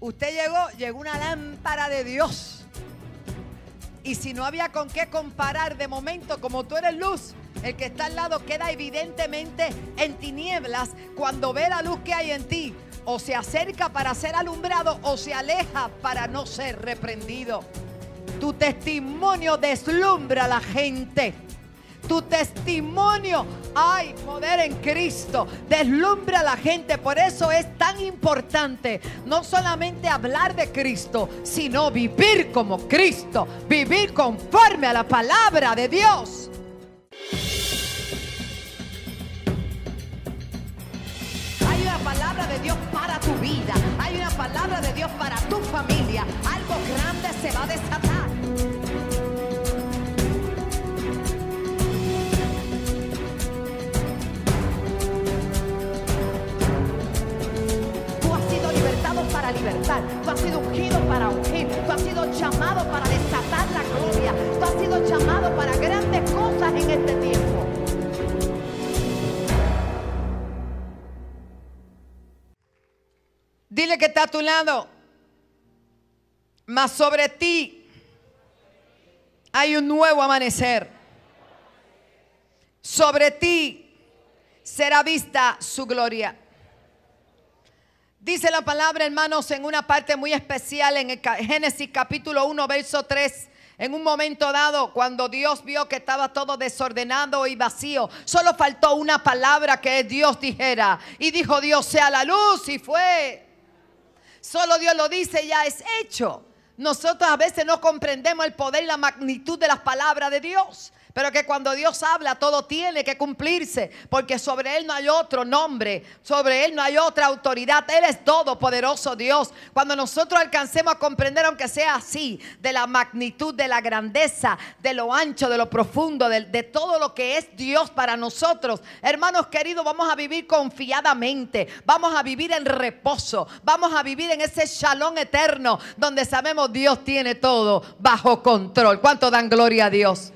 Usted llegó, llegó una lámpara de Dios. Y si no había con qué comparar de momento, como tú eres luz, el que está al lado queda evidentemente en tinieblas cuando ve la luz que hay en ti. O se acerca para ser alumbrado o se aleja para no ser reprendido. Tu testimonio deslumbra a la gente. Tu testimonio, hay poder en Cristo, deslumbra a la gente. Por eso es tan importante no solamente hablar de Cristo, sino vivir como Cristo, vivir conforme a la palabra de Dios. Hay una palabra de Dios para tu vida, hay una palabra de Dios para tu familia. Algo grande se va a desatar. Para libertar. Tú has sido ungido para ungir. Tú has sido llamado para desatar la gloria. Tú has sido llamado para grandes cosas en este tiempo. Dile que está a tu lado. Mas sobre ti hay un nuevo amanecer. Sobre ti será vista su gloria. Dice la palabra, hermanos, en una parte muy especial en el Génesis capítulo 1, verso 3. En un momento dado, cuando Dios vio que estaba todo desordenado y vacío, solo faltó una palabra que Dios dijera. Y dijo Dios, sea la luz, y fue. Solo Dios lo dice, ya es hecho. Nosotros a veces no comprendemos el poder y la magnitud de las palabras de Dios. Pero que cuando Dios habla, todo tiene que cumplirse. Porque sobre Él no hay otro nombre. Sobre Él no hay otra autoridad. Él es todopoderoso Dios. Cuando nosotros alcancemos a comprender, aunque sea así, de la magnitud, de la grandeza, de lo ancho, de lo profundo, de, todo lo que es Dios para nosotros. Hermanos queridos, vamos a vivir confiadamente. Vamos a vivir en reposo. Vamos a vivir en ese shalom eterno donde sabemos Dios tiene todo bajo control. ¿Cuánto dan gloria a Dios?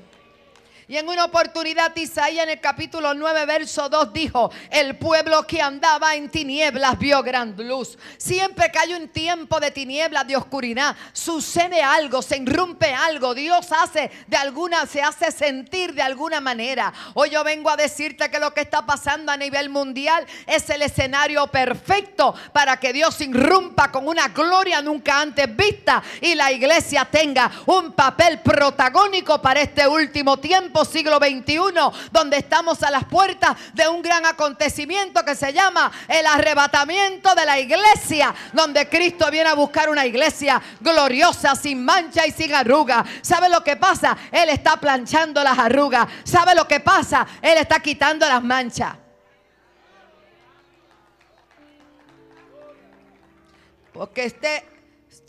Y en una oportunidad Isaías en el capítulo 9, verso 2 dijo, el pueblo que andaba en tinieblas vio gran luz. Siempre que hay un tiempo de tinieblas, de oscuridad, sucede algo, se irrumpe algo. Dios hace de alguna, se hace sentir de alguna manera. Hoy yo vengo a decirte que lo que está pasando a nivel mundial es el escenario perfecto para que Dios irrumpa con una gloria nunca antes vista y la iglesia tenga un papel protagónico para este último tiempo, siglo XXI, donde estamos a las puertas de un gran acontecimiento que se llama el arrebatamiento de la iglesia, donde Cristo viene a buscar una iglesia gloriosa, sin mancha y sin arruga. ¿Sabe lo que pasa? Él está planchando las arrugas. ¿Sabe lo que pasa? Él está quitando las manchas. Porque este,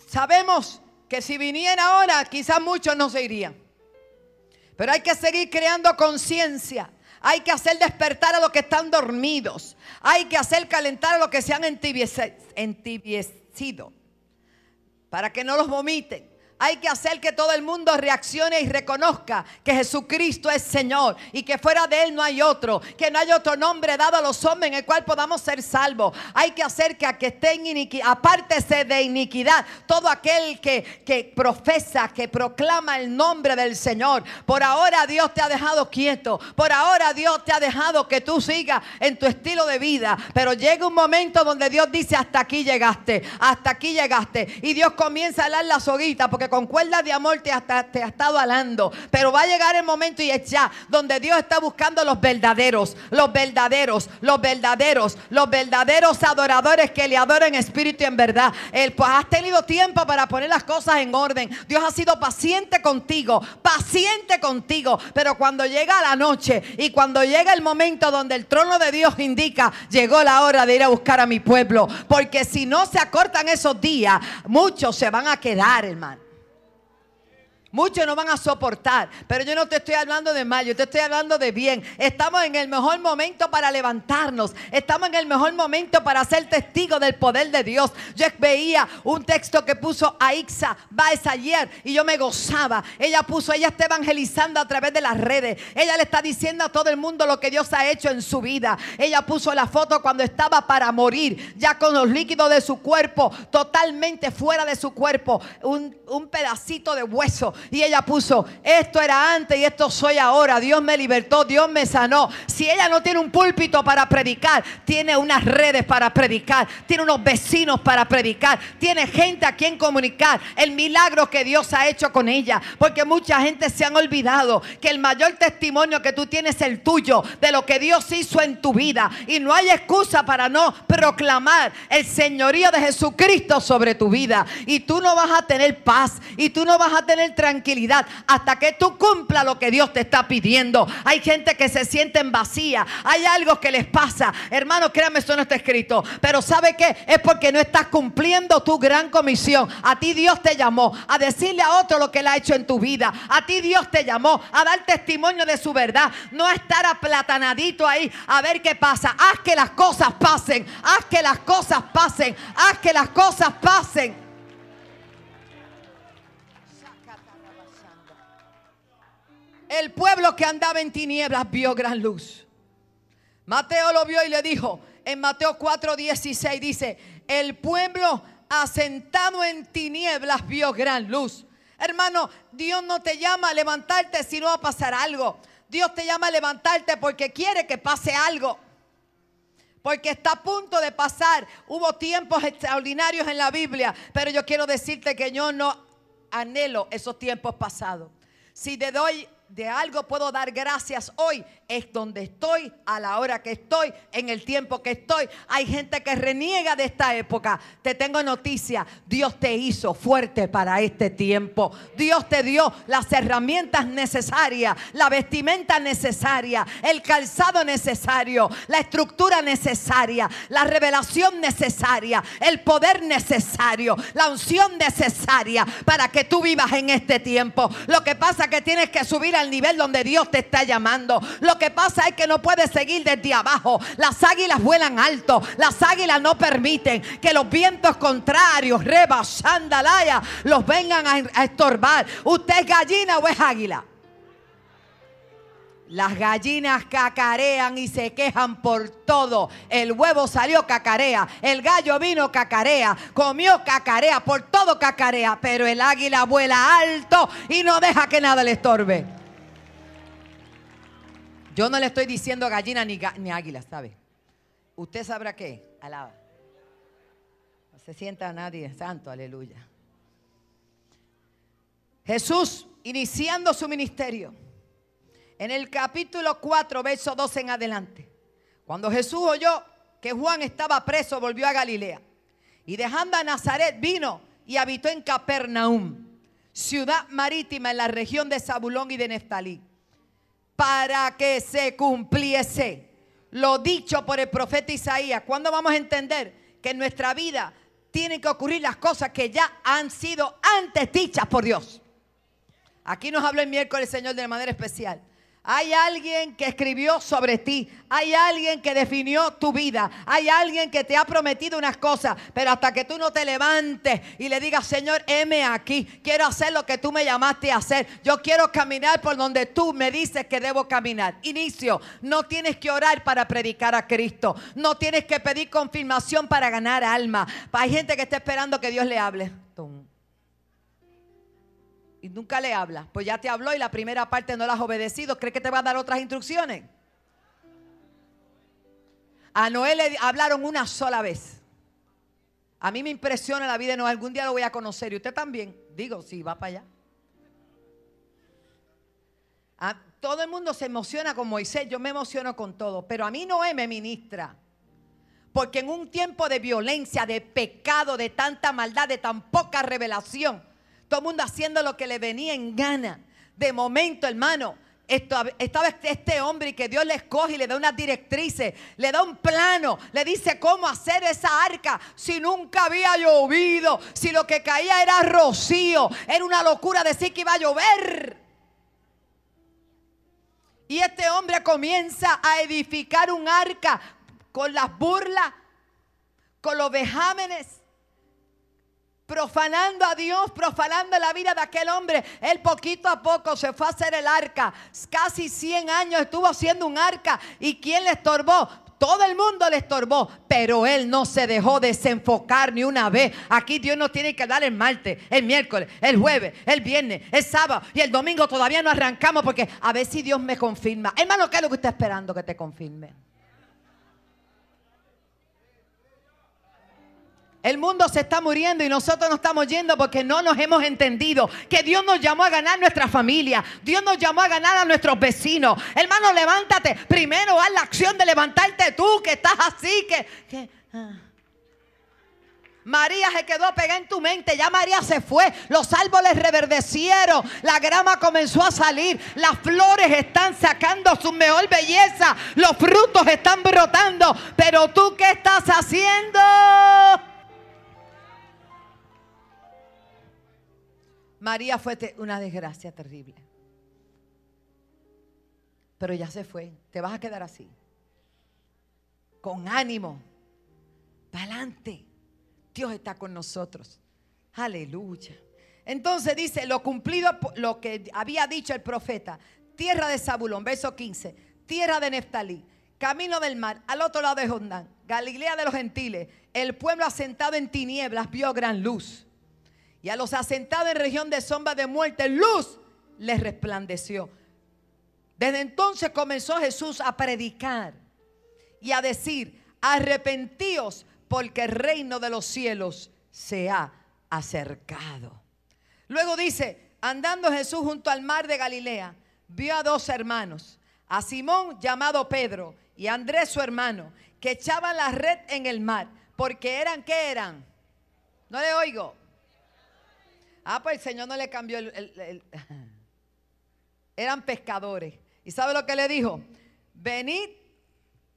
sabemos que si viniera ahora, quizás muchos no se irían. Pero hay que seguir creando conciencia. Hay que hacer despertar a los que están dormidos. Hay que hacer calentar a los que se han entibiecido. Para que no los vomiten. Hay que hacer que todo el mundo reaccione y reconozca que Jesucristo es Señor y que fuera de Él no hay otro, que no hay otro nombre dado a los hombres en el cual podamos ser salvos. Hay que hacer que a que esté en iniquidad, apártese de iniquidad, todo aquel que, que profesa, que proclama el nombre del Señor. Por ahora Dios te ha dejado quieto, por ahora Dios te ha dejado que tú sigas en tu estilo de vida, pero llega un momento donde Dios dice hasta aquí llegaste, hasta aquí llegaste y Dios comienza a alar la soguita porque con cuerdas de amor te ha, estado alando, pero va a llegar el momento y es ya donde Dios está buscando los verdaderos, los verdaderos, los verdaderos, los verdaderos adoradores que le adoren en espíritu y en verdad. El, pues has tenido tiempo para poner las cosas en orden. Dios ha sido paciente contigo, paciente contigo, pero cuando llega la noche y cuando llega el momento donde el trono de Dios indica, llegó la hora de ir a buscar a mi pueblo, porque si no se acortan esos días, muchos se van a quedar, hermano. Muchos no van a soportar, pero yo no te estoy hablando de mal, yo te estoy hablando de bien. Estamos en el mejor momento para levantarnos. Estamos en el mejor momento para ser testigo del poder de Dios. Yo veía un texto que puso Aixa Baez ayer y yo me gozaba. Ella puso, ella está evangelizando a través de las redes. Ella le está diciendo a todo el mundo lo que Dios ha hecho en su vida. Ella puso la foto cuando estaba para morir, ya con los líquidos de su cuerpo totalmente fuera de su cuerpo, un, un pedacito de hueso y ella puso, esto era antes y esto soy ahora. Dios me libertó, Dios me sanó. Si ella no tiene un púlpito para predicar, tiene unas redes para predicar, tiene unos vecinos para predicar, tiene gente a quien comunicar el milagro que Dios ha hecho con ella. Porque mucha gente se han olvidado que el mayor testimonio que tú tienes es el tuyo de lo que Dios hizo en tu vida. Y no hay excusa para no proclamar el señorío de Jesucristo sobre tu vida. Y tú no vas a tener paz y tú no vas a tener tranquilidad tranquilidad hasta que tú cumpla lo que Dios te está pidiendo. Hay gente que se siente en vacía, hay algo que les pasa. Hermano, créame, eso no está escrito. Pero ¿sabe qué? Es porque no estás cumpliendo tu gran comisión. A ti Dios te llamó a decirle a otro lo que Él ha hecho en tu vida. A ti Dios te llamó a dar testimonio de su verdad. No a estar aplatanadito ahí a ver qué pasa. Haz que las cosas pasen. Haz que las cosas pasen. Haz que las cosas pasen. El pueblo que andaba en tinieblas vio gran luz. Mateo lo vio y le dijo, en Mateo 4:16 dice, el pueblo asentado en tinieblas vio gran luz. Hermano, Dios no te llama a levantarte si no va a pasar algo. Dios te llama a levantarte porque quiere que pase algo. Porque está a punto de pasar. Hubo tiempos extraordinarios en la Biblia, pero yo quiero decirte que yo no anhelo esos tiempos pasados. Si te doy de algo puedo dar gracias hoy es donde estoy, a la hora que estoy, en el tiempo que estoy. Hay gente que reniega de esta época. Te tengo noticia, Dios te hizo fuerte para este tiempo. Dios te dio las herramientas necesarias, la vestimenta necesaria, el calzado necesario, la estructura necesaria, la revelación necesaria, el poder necesario, la unción necesaria para que tú vivas en este tiempo. Lo que pasa es que tienes que subir al nivel donde Dios te está llamando. Lo que pasa es que no puedes seguir desde abajo. Las águilas vuelan alto. Las águilas no permiten que los vientos contrarios, rebas, sandalaya, los vengan a, estorbar. ¿Usted es gallina o es águila? Las gallinas cacarean y se quejan por todo. El huevo salió cacarea, el gallo vino cacarea, comió cacarea, por todo cacarea, pero el águila vuela alto y no deja que nada le estorbe. Yo no le estoy diciendo gallina ni, ni águila, ¿sabe? Usted sabrá qué. Alaba. No se sienta nadie, santo, aleluya. Jesús iniciando su ministerio. En el capítulo 4, verso 12 en adelante. Cuando Jesús oyó que Juan estaba preso, volvió a Galilea. Y dejando a Nazaret, vino y habitó en Capernaum, ciudad marítima en la región de Zabulón y de Neftalí para que se cumpliese lo dicho por el profeta Isaías. ¿Cuándo vamos a entender que en nuestra vida tienen que ocurrir las cosas que ya han sido antes dichas por Dios? Aquí nos habló el miércoles Señor de manera especial. Hay alguien que escribió sobre ti. Hay alguien que definió tu vida. Hay alguien que te ha prometido unas cosas. Pero hasta que tú no te levantes y le digas, Señor, heme aquí. Quiero hacer lo que tú me llamaste a hacer. Yo quiero caminar por donde tú me dices que debo caminar. Inicio. No tienes que orar para predicar a Cristo. No tienes que pedir confirmación para ganar alma. Hay gente que está esperando que Dios le hable nunca le habla, pues ya te habló y la primera parte no la has obedecido, ¿cree que te va a dar otras instrucciones? A Noé le hablaron una sola vez. A mí me impresiona la vida de Noé, algún día lo voy a conocer y usted también. Digo, sí, va para allá. todo el mundo se emociona con Moisés, yo me emociono con todo, pero a mí Noé me ministra. Porque en un tiempo de violencia, de pecado, de tanta maldad, de tan poca revelación, todo el mundo haciendo lo que le venía en gana. De momento, hermano, estaba este hombre y que Dios le escoge y le da unas directrices, le da un plano, le dice cómo hacer esa arca si nunca había llovido, si lo que caía era rocío, era una locura decir que iba a llover. Y este hombre comienza a edificar un arca con las burlas, con los vejámenes profanando a Dios, profanando la vida de aquel hombre. Él poquito a poco se fue a hacer el arca. Casi 100 años estuvo haciendo un arca. ¿Y quién le estorbó? Todo el mundo le estorbó, pero él no se dejó desenfocar ni una vez. Aquí Dios nos tiene que dar el martes, el miércoles, el jueves, el viernes, el sábado y el domingo todavía no arrancamos porque a ver si Dios me confirma. Hermano, ¿qué es lo que está esperando que te confirme? El mundo se está muriendo y nosotros nos estamos yendo porque no nos hemos entendido que Dios nos llamó a ganar nuestra familia. Dios nos llamó a ganar a nuestros vecinos. Hermano, levántate. Primero haz la acción de levantarte tú que estás así, que... Ah. María se quedó pegada en tu mente, ya María se fue, los árboles reverdecieron, la grama comenzó a salir, las flores están sacando su mejor belleza, los frutos están brotando, pero tú qué estás haciendo? María fue una desgracia terrible. Pero ya se fue. Te vas a quedar así. Con ánimo. Para adelante. Dios está con nosotros. Aleluya. Entonces dice, lo cumplido, lo que había dicho el profeta. Tierra de Zabulón, verso 15. Tierra de Neftalí. Camino del mar, al otro lado de Jordán. Galilea de los gentiles. El pueblo asentado en tinieblas vio gran luz y a los asentados en región de sombra de muerte, luz les resplandeció. Desde entonces comenzó Jesús a predicar y a decir, arrepentíos porque el reino de los cielos se ha acercado. Luego dice, andando Jesús junto al mar de Galilea, vio a dos hermanos, a Simón llamado Pedro y a Andrés su hermano, que echaban la red en el mar, porque eran, ¿qué eran? No le oigo Ah, pues el Señor no le cambió el, Eran pescadores. ¿Y sabe lo que le dijo? Venid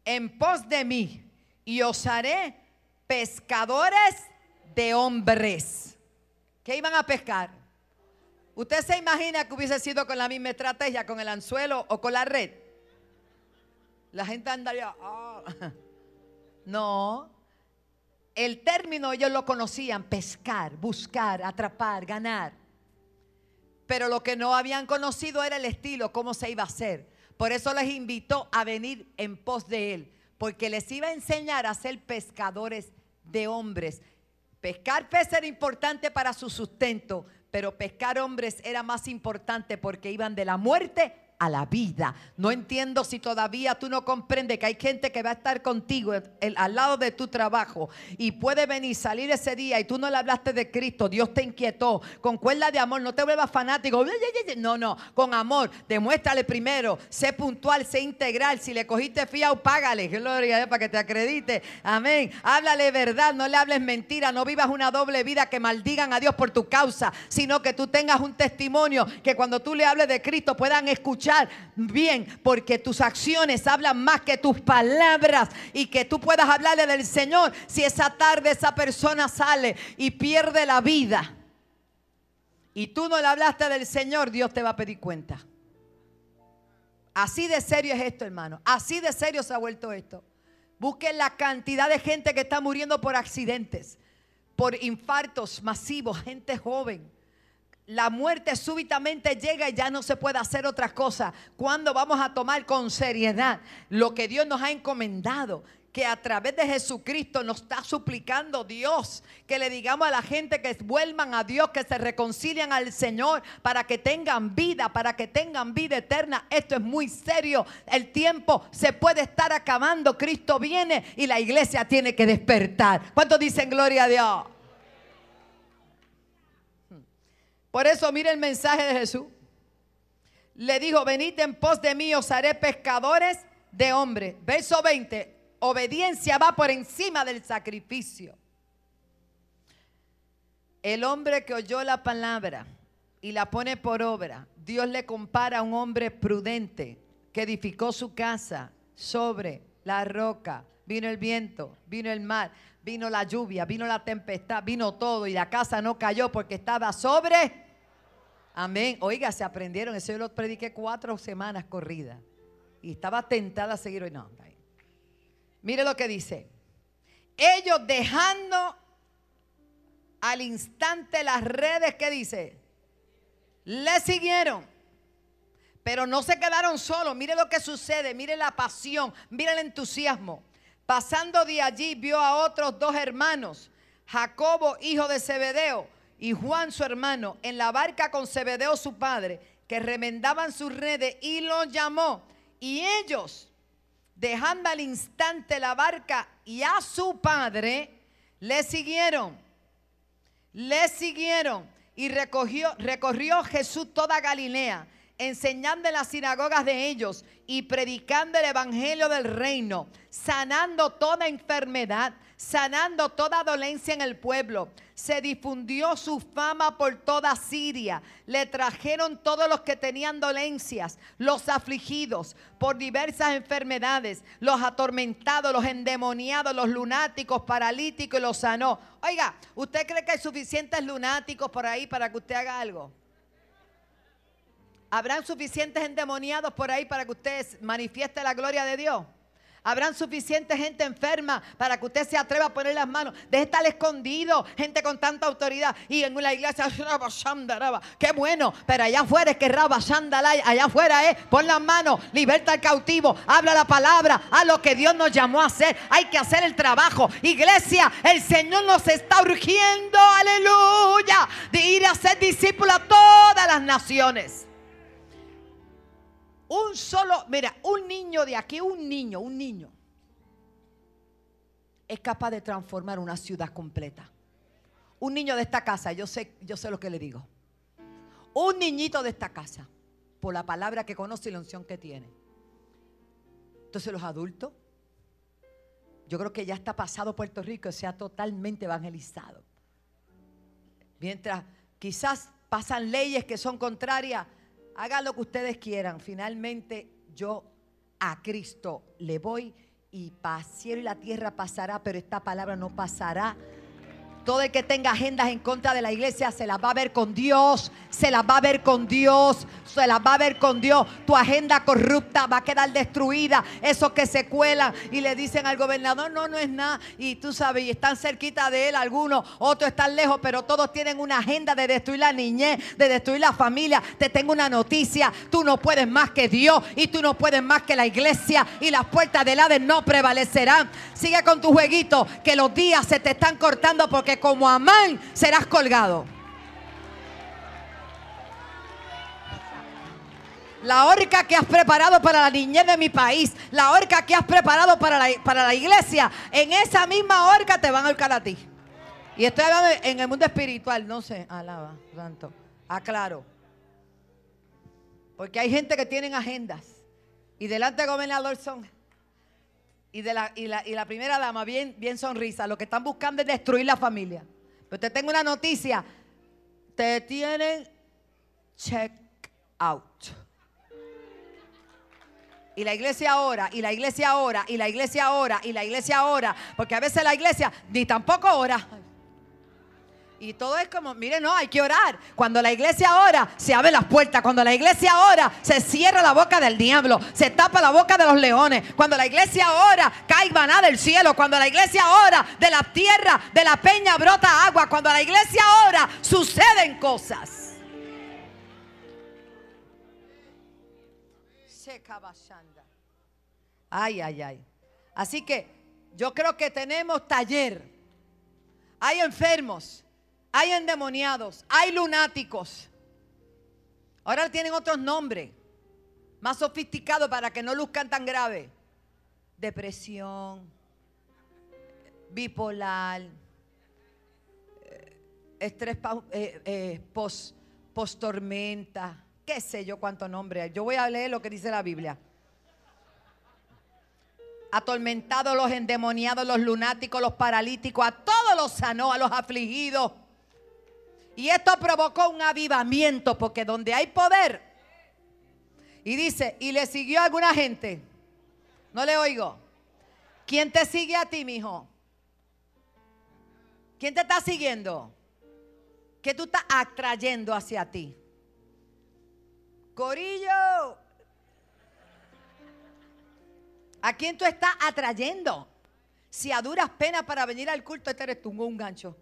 en pos de mí y os haré pescadores de hombres. ¿Qué iban a pescar? ¿Usted se imagina que hubiese sido con la misma estrategia, con el anzuelo o con la red? La gente andaría, ah". no, el término ellos lo conocían, pescar, buscar, atrapar, ganar. Pero lo que no habían conocido era el estilo, cómo se iba a hacer. Por eso les invitó a venir en pos de él, porque les iba a enseñar a ser pescadores de hombres. Pescar peces era importante para su sustento, pero pescar hombres era más importante porque iban de la muerte a la vida. No entiendo si todavía tú no comprendes que hay gente que va a estar contigo al lado de tu trabajo y puede venir, salir ese día y tú no le hablaste de Cristo, Dios te inquietó, con cuerda de amor, no te vuelvas fanático, no, no, con amor, demuéstrale primero, sé puntual, sé integral, si le cogiste fiado, págale, gloria para que te acredite, amén, háblale verdad, no le hables mentira, no vivas una doble vida que maldigan a Dios por tu causa, sino que tú tengas un testimonio que cuando tú le hables de Cristo puedan escuchar bien, porque tus acciones hablan más que tus palabras y que tú puedas hablarle del Señor. Si esa tarde esa persona sale y pierde la vida y tú no le hablaste del Señor, Dios te va a pedir cuenta. Así de serio es esto, hermano. Así de serio se ha vuelto esto. Busquen la cantidad de gente que está muriendo por accidentes, por infartos masivos, gente joven la muerte súbitamente llega y ya no se puede hacer otra cosa. Cuando vamos a tomar con seriedad lo que Dios nos ha encomendado? Que a través de Jesucristo nos está suplicando Dios que le digamos a la gente que vuelvan a Dios, que se reconcilien al Señor para que tengan vida, para que tengan vida eterna. Esto es muy serio. El tiempo se puede estar acabando. Cristo viene y la iglesia tiene que despertar. ¿Cuántos dicen gloria a Dios? Por eso mire el mensaje de Jesús. Le dijo, venid en pos de mí, os haré pescadores de hombres. Verso 20, obediencia va por encima del sacrificio. El hombre que oyó la palabra y la pone por obra. Dios le compara a un hombre prudente que edificó su casa sobre la roca. Vino el viento, vino el mar, vino la lluvia, vino la tempestad, vino todo y la casa no cayó porque estaba sobre. Amén. Oiga, se aprendieron. Eso yo lo prediqué cuatro semanas corridas. Y estaba tentada a seguir hoy. No, Mire lo que dice. Ellos dejando al instante las redes, ¿qué dice? Le siguieron. Pero no se quedaron solos. Mire lo que sucede. Mire la pasión. Mire el entusiasmo. Pasando de allí vio a otros dos hermanos. Jacobo, hijo de Zebedeo, y Juan, su hermano, en la barca con Zebedeo, su padre, que remendaban sus redes, y los llamó. Y ellos, dejando al instante la barca y a su padre, le siguieron. Le siguieron. Y recorrió Jesús toda Galilea enseñando en las sinagogas de ellos y predicando el evangelio del reino, sanando toda enfermedad, sanando toda dolencia en el pueblo. Se difundió su fama por toda Siria. Le trajeron todos los que tenían dolencias, los afligidos por diversas enfermedades, los atormentados, los endemoniados, los lunáticos, paralíticos y los sanó. Oiga, ¿usted cree que hay suficientes lunáticos por ahí para que usted haga algo? ¿Habrán suficientes endemoniados por ahí para que usted manifieste la gloria de Dios? Habrán suficiente gente enferma para que usted se atreva a poner las manos. Deje estar escondido, gente con tanta autoridad. Y en la iglesia, qué bueno. Pero allá afuera es que Raba allá afuera es, pon las manos, liberta al cautivo, habla la palabra, a lo que Dios nos llamó a hacer. Hay que hacer el trabajo. Iglesia, el Señor nos está urgiendo, aleluya, de ir a ser discípulos a todas las naciones. Un solo, mira, un niño de aquí, un niño, un niño, es capaz de transformar una ciudad completa. Un niño de esta casa, yo sé, yo sé lo que le digo. Un niñito de esta casa, por la palabra que conoce y la unción que tiene. Entonces los adultos, yo creo que ya está pasado Puerto Rico, sea totalmente evangelizado. Mientras quizás pasan leyes que son contrarias hagan lo que ustedes quieran. Finalmente yo a Cristo le voy y para cielo y la tierra pasará, pero esta palabra no pasará todo el que tenga agendas en contra de la iglesia se las va a ver con Dios, se las va a ver con Dios, se las va a ver con Dios. Tu agenda corrupta va a quedar destruida. Esos que se cuelan y le dicen al gobernador, no, no es nada. Y tú sabes, y están cerquita de él algunos, otros están lejos, pero todos tienen una agenda de destruir la niñez, de destruir la familia. Te tengo una noticia, tú no puedes más que Dios y tú no puedes más que la iglesia y las puertas del Hades no prevalecerán. Sigue con tu jueguito, que los días se te están cortando porque como Amán serás colgado. La horca que has preparado para la niñez de mi país, la horca que has preparado para la, para la iglesia, en esa misma horca te van a ahorcar a ti. Y estoy hablando en el mundo espiritual, no sé, alaba, santo, aclaro. Porque hay gente que tienen agendas y delante del gobernador son y, de la, y, la, primera dama bien, bien sonrisa. Lo que están buscando es destruir la familia. Pero te tengo una noticia. Te tienen check out. Y la iglesia ahora, y la iglesia ahora, y la iglesia ahora, y la iglesia ahora. Porque a veces la iglesia ni tampoco ora. Y todo es como, mire, no, hay que orar. Cuando la iglesia ora, se abre las puertas. Cuando la iglesia ora, se cierra la boca del diablo. Se tapa la boca de los leones. Cuando la iglesia ora, cae maná del cielo. Cuando la iglesia ora, de la tierra, de la peña brota agua. Cuando la iglesia ora, suceden cosas. Ay, ay, ay. Así que yo creo que tenemos taller. Hay enfermos hay endemoniados, hay lunáticos. Ahora tienen otros nombres, más sofisticados para que no luzcan tan grave. Depresión, bipolar, eh, estrés eh, eh, post, tormenta, qué sé yo cuánto nombre hay. Yo voy a leer lo que dice la Biblia atormentados, los endemoniados, los lunáticos, los paralíticos, a todos los sanó, a los afligidos Y esto provocó un avivamiento, porque donde hay poder, y dice, y le siguió a alguna gente. No le oigo. ¿Quién te sigue a ti, mijo? ¿Quién te está siguiendo? ¿Qué tú estás atrayendo hacia ti? Corillo. ¿A quién tú estás atrayendo? Si a duras penas para venir al culto, este eres tú, un gancho.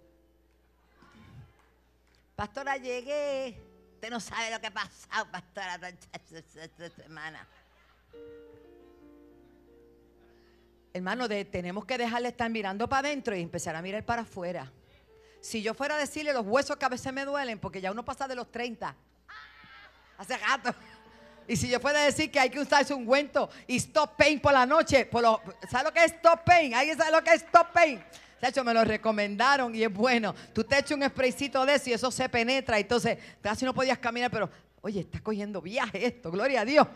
Pastora, llegué. Usted no sabe lo que ha pasado, pastora, esta semana. Hermano, tenemos que dejarle estar mirando para adentro y empezar a mirar para afuera. Si yo fuera a decirle los huesos que a veces me duelen, porque ya uno pasa de los 30, hace rato. Y si yo fuera a decir que hay que usarse un ungüento y stop pain por la noche, por lo, ¿sabe lo que es stop pain? ¿Alguien sabe lo que es stop pain? Me lo recomendaron y es bueno. Tú te echas un spraycito de eso y eso se penetra. Entonces, casi no podías caminar, pero, oye, está cogiendo viaje esto, gloria a Dios.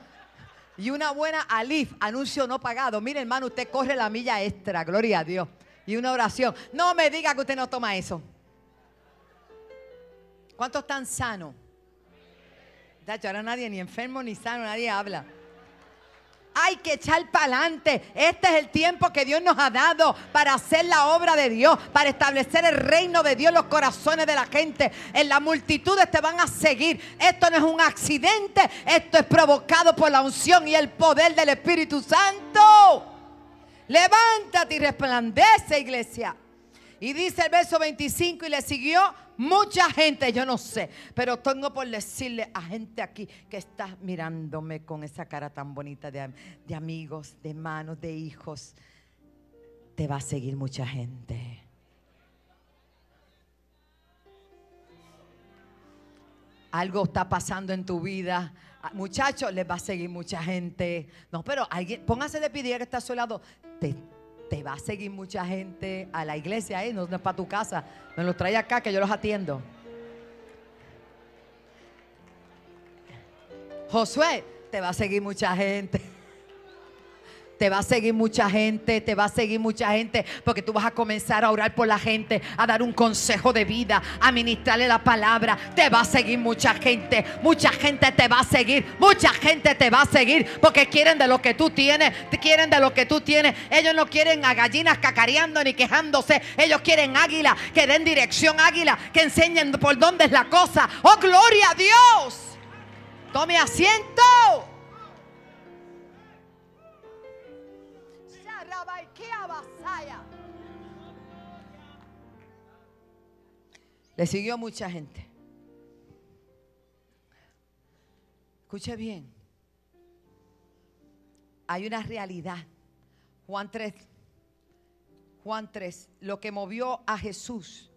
Y una buena alif, anuncio no pagado. Mire, hermano, usted corre la milla extra, gloria a Dios. Y una oración. No me diga que usted no toma eso. ¿Cuántos están sanos? Ahora nadie, ni enfermo ni sano, nadie habla. Hay que echar para adelante. Este es el tiempo que Dios nos ha dado para hacer la obra de Dios, para establecer el reino de Dios en los corazones de la gente. En la multitudes te van a seguir. Esto no es un accidente, esto es provocado por la unción y el poder del Espíritu Santo. Levántate y resplandece, iglesia. Y dice el verso 25, y le siguió mucha gente, yo no sé, pero tengo por decirle a gente aquí que está mirándome con esa cara tan bonita de, de amigos, de hermanos, de hijos, te va a seguir mucha gente. Algo está pasando en tu vida. Muchachos, les va a seguir mucha gente. No, pero alguien, póngase de pie que está a su lado. Te, te va a seguir mucha gente a la iglesia, ¿eh? no, es para tu casa. Me los trae acá que yo los atiendo. Josué, te va a seguir mucha gente. Te va a seguir mucha gente, te va a seguir mucha gente, porque tú vas a comenzar a orar por la gente, a dar un consejo de vida, a ministrarle la palabra. Te va a seguir mucha gente, mucha gente te va a seguir, mucha gente te va a seguir, porque quieren de lo que tú tienes, quieren de lo que tú tienes. Ellos no quieren a gallinas cacareando ni quejándose, ellos quieren águila, que den dirección águila, que enseñen por dónde es la cosa. Oh, gloria a Dios. Tome asiento. Le siguió mucha gente. Escuche bien. Hay una realidad. Juan 3. Juan 3. Lo que movió a Jesús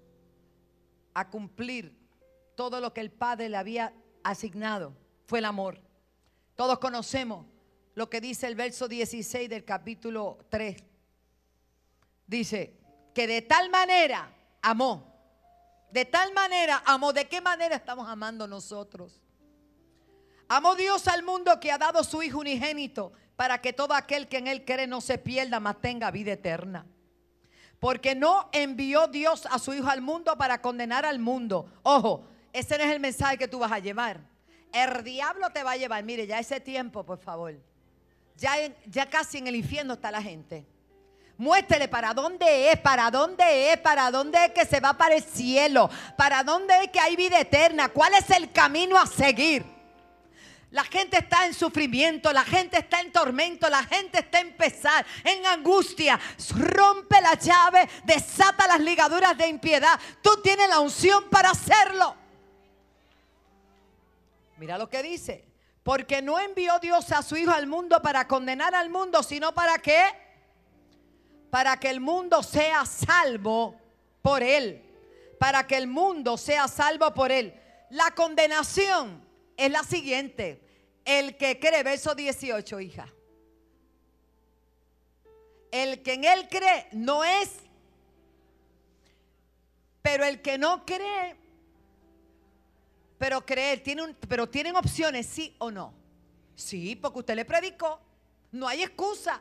a cumplir todo lo que el Padre le había asignado fue el amor. Todos conocemos lo que dice el verso 16 del capítulo 3. Dice que de tal manera amó de tal manera amó. ¿De qué manera estamos amando nosotros? Amó Dios al mundo que ha dado su Hijo unigénito para que todo aquel que en Él cree no se pierda, mas tenga vida eterna. Porque no envió Dios a su Hijo al mundo para condenar al mundo. Ojo, ese no es el mensaje que tú vas a llevar. El diablo te va a llevar. Mire, ya ese tiempo, por favor. Ya, ya casi en el infierno está la gente. Muéstrele para dónde es, para dónde es, para dónde es que se va para el cielo, para dónde es que hay vida eterna, cuál es el camino a seguir. La gente está en sufrimiento, la gente está en tormento, la gente está en pesar, en angustia. Rompe la llave, desata las ligaduras de impiedad. Tú tienes la unción para hacerlo. Mira lo que dice. Porque no envió Dios a su Hijo al mundo para condenar al mundo, sino para que para que el mundo sea salvo por él. Para que el mundo sea salvo por él. La condenación es la siguiente. El que cree, verso 18, hija. El que en él cree no es, pero el que no cree, pero creer, tiene pero tienen opciones, sí o no. Sí, porque usted le predicó. No hay excusa.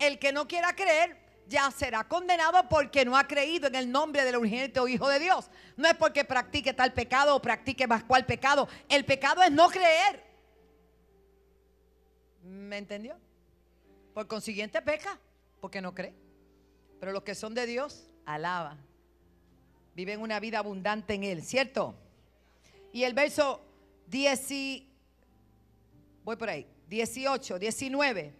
El que no quiera creer ya será condenado porque no ha creído en el nombre del urgente Hijo de Dios. No es porque practique tal pecado o practique más cual pecado. El pecado es no creer. ¿Me entendió? Por consiguiente peca porque no cree. Pero los que son de Dios, alaba. Viven una vida abundante en Él, ¿cierto? Y el verso 10, voy por ahí, 18, 19.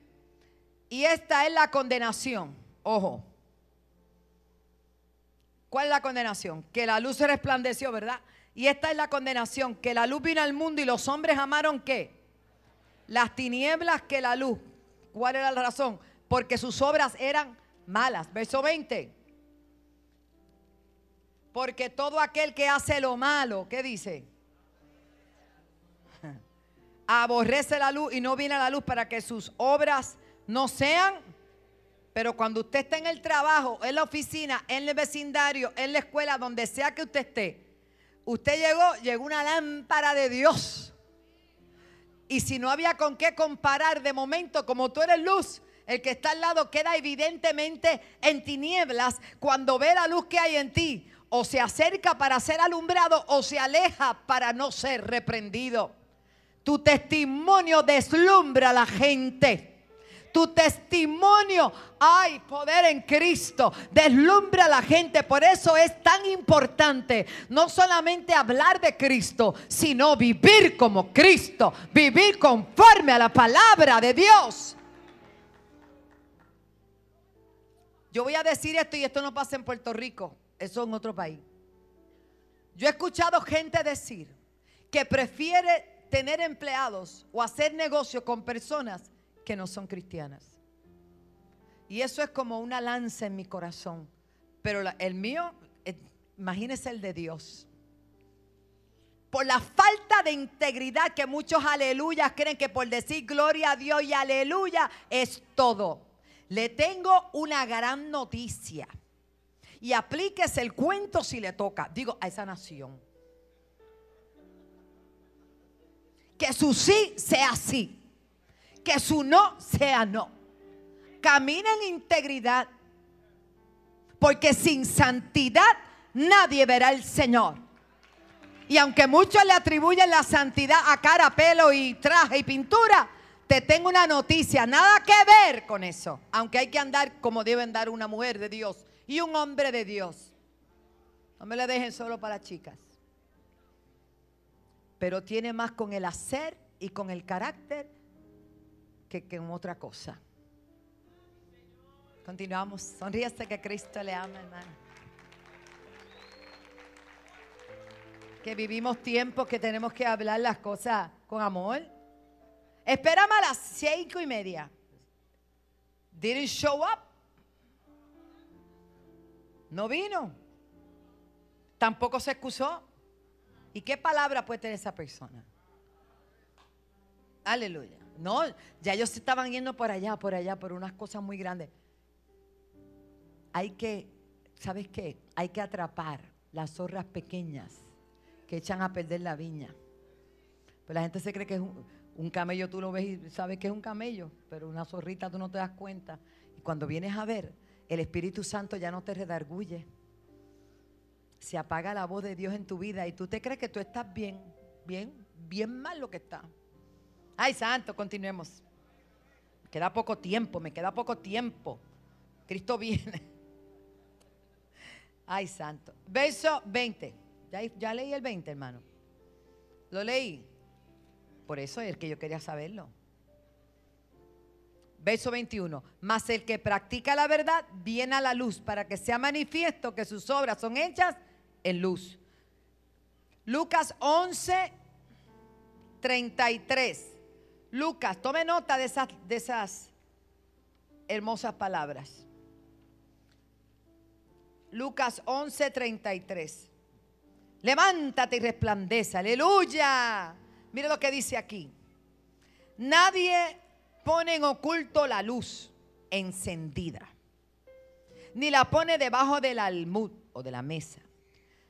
Y esta es la condenación. Ojo. ¿Cuál es la condenación? Que la luz se resplandeció, ¿verdad? Y esta es la condenación, que la luz vino al mundo y los hombres amaron qué? Las tinieblas que la luz. ¿Cuál era la razón? Porque sus obras eran malas. Verso 20. Porque todo aquel que hace lo malo, ¿qué dice? Aborrece la luz y no viene a la luz para que sus obras no sean. Pero cuando usted está en el trabajo, en la oficina, en el vecindario, en la escuela, donde sea que usted esté, usted llegó, llegó una lámpara de Dios. Y si no había con qué comparar de momento, como tú eres luz, el que está al lado queda evidentemente en tinieblas cuando ve la luz que hay en ti. O se acerca para ser alumbrado o se aleja para no ser reprendido. Tu testimonio deslumbra a la gente tu testimonio, hay poder en Cristo, deslumbra a la gente. Por eso es tan importante no solamente hablar de Cristo, sino vivir como Cristo, vivir conforme a la palabra de Dios. Yo voy a decir esto y esto no pasa en Puerto Rico, eso en otro país. Yo he escuchado gente decir que prefiere tener empleados o hacer negocio con personas que no son cristianas. Y eso es como una lanza en mi corazón. Pero el mío, eh, imagínese el de Dios. Por la falta de integridad que muchos aleluyas creen que por decir gloria a Dios y aleluya es todo. Le tengo una gran noticia. Y aplíquese el cuento si le toca. Digo, a esa nación. Que su sí sea sí que su no sea no. Camina en integridad, porque sin santidad nadie verá al Señor. Y aunque muchos le atribuyen la santidad a cara, pelo y traje y pintura, te tengo una noticia, nada que ver con eso. Aunque hay que andar como debe andar una mujer de Dios y un hombre de Dios. No me le dejen solo para chicas. Pero tiene más con el hacer y con el carácter que, en otra cosa. Continuamos. Sonríese que Cristo le ama, hermano. Que vivimos tiempos que tenemos que hablar las cosas con amor. Esperamos a las cinco y media. Didn't show up. No vino. Tampoco se excusó. ¿Y qué palabra puede tener esa persona? Aleluya. No, ya ellos estaban yendo por allá, por allá, por unas cosas muy grandes. Hay que, ¿sabes qué? Hay que atrapar las zorras pequeñas que echan a perder la viña. Pues la gente se cree que es un, camello, tú lo ves y sabes que es un camello, pero una zorrita tú no te das cuenta. Y cuando vienes a ver, el Espíritu Santo ya no te redarguye. Se apaga la voz de Dios en tu vida y tú te crees que tú estás bien, bien, bien mal lo que está. Ay, santo, continuemos. Me queda poco tiempo, me queda poco tiempo. Cristo viene. Ay, santo. Verso 20. Ya, leí el 20, hermano. Lo leí. Por eso es que yo quería saberlo. Verso 21. Mas el que practica la verdad viene a la luz para que sea manifiesto que sus obras son hechas en luz. Lucas 11, 33. Lucas, tome nota de esas, de esas hermosas palabras. Lucas 11:33. Levántate y resplandece. Aleluya. Mire lo que dice aquí. Nadie pone en oculto la luz encendida, ni la pone debajo del almud o de la mesa,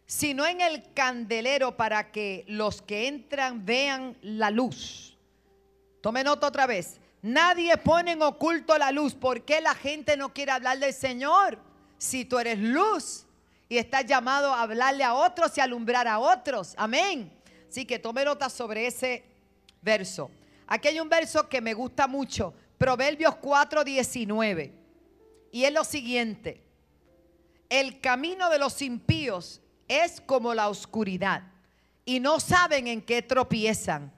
sino en el candelero para que los que entran vean la luz. Tome nota otra vez. Nadie pone en oculto la luz. ¿Por qué la gente no quiere hablar del Señor? Si tú eres luz y estás llamado a hablarle a otros y alumbrar a otros. Amén. Así que tome nota sobre ese verso. Aquí hay un verso que me gusta mucho. Proverbios 4:19. Y es lo siguiente. El camino de los impíos es como la oscuridad y no saben en qué tropiezan.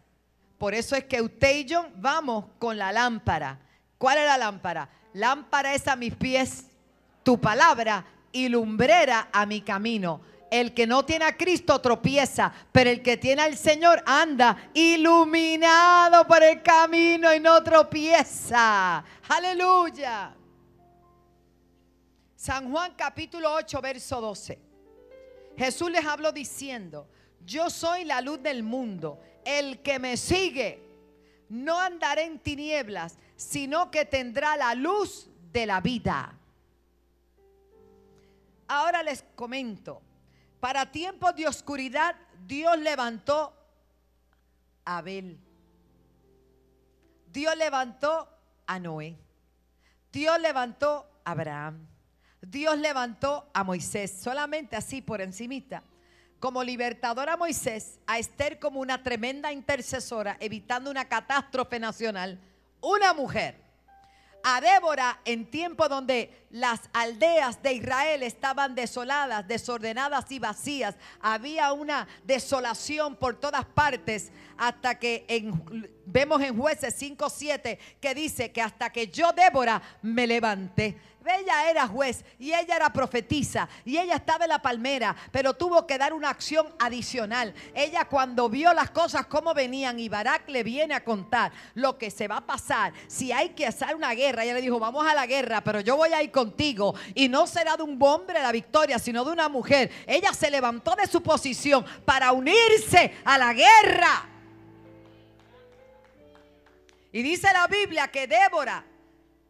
Por eso es que usted y yo vamos con la lámpara. ¿Cuál es la lámpara? Lámpara es a mis pies tu palabra y lumbrera a mi camino. El que no tiene a Cristo tropieza, pero el que tiene al Señor anda iluminado por el camino y no tropieza. Aleluya. San Juan capítulo 8, verso 12. Jesús les habló diciendo, yo soy la luz del mundo el que me sigue no andará en tinieblas, sino que tendrá la luz de la vida. Ahora les comento, para tiempos de oscuridad Dios levantó a Abel. Dios levantó a Noé. Dios levantó a Abraham. Dios levantó a Moisés, solamente así por encimita como libertadora a Moisés, a Esther como una tremenda intercesora, evitando una catástrofe nacional, una mujer, a Débora en tiempo donde las aldeas de Israel estaban desoladas, desordenadas y vacías, había una desolación por todas partes, hasta que vemos en jueces 5.7 que dice que hasta que yo Débora me levanté. Ella era juez y ella era profetisa y ella estaba en la palmera, pero tuvo que dar una acción adicional. Ella cuando vio las cosas como venían y Barak le viene a contar lo que se va a pasar, si hay que hacer una guerra, ella le dijo, vamos a la guerra, pero yo voy a ir contigo y no será de un hombre la victoria, sino de una mujer. Ella se levantó de su posición para unirse a la guerra. Y dice la Biblia que Débora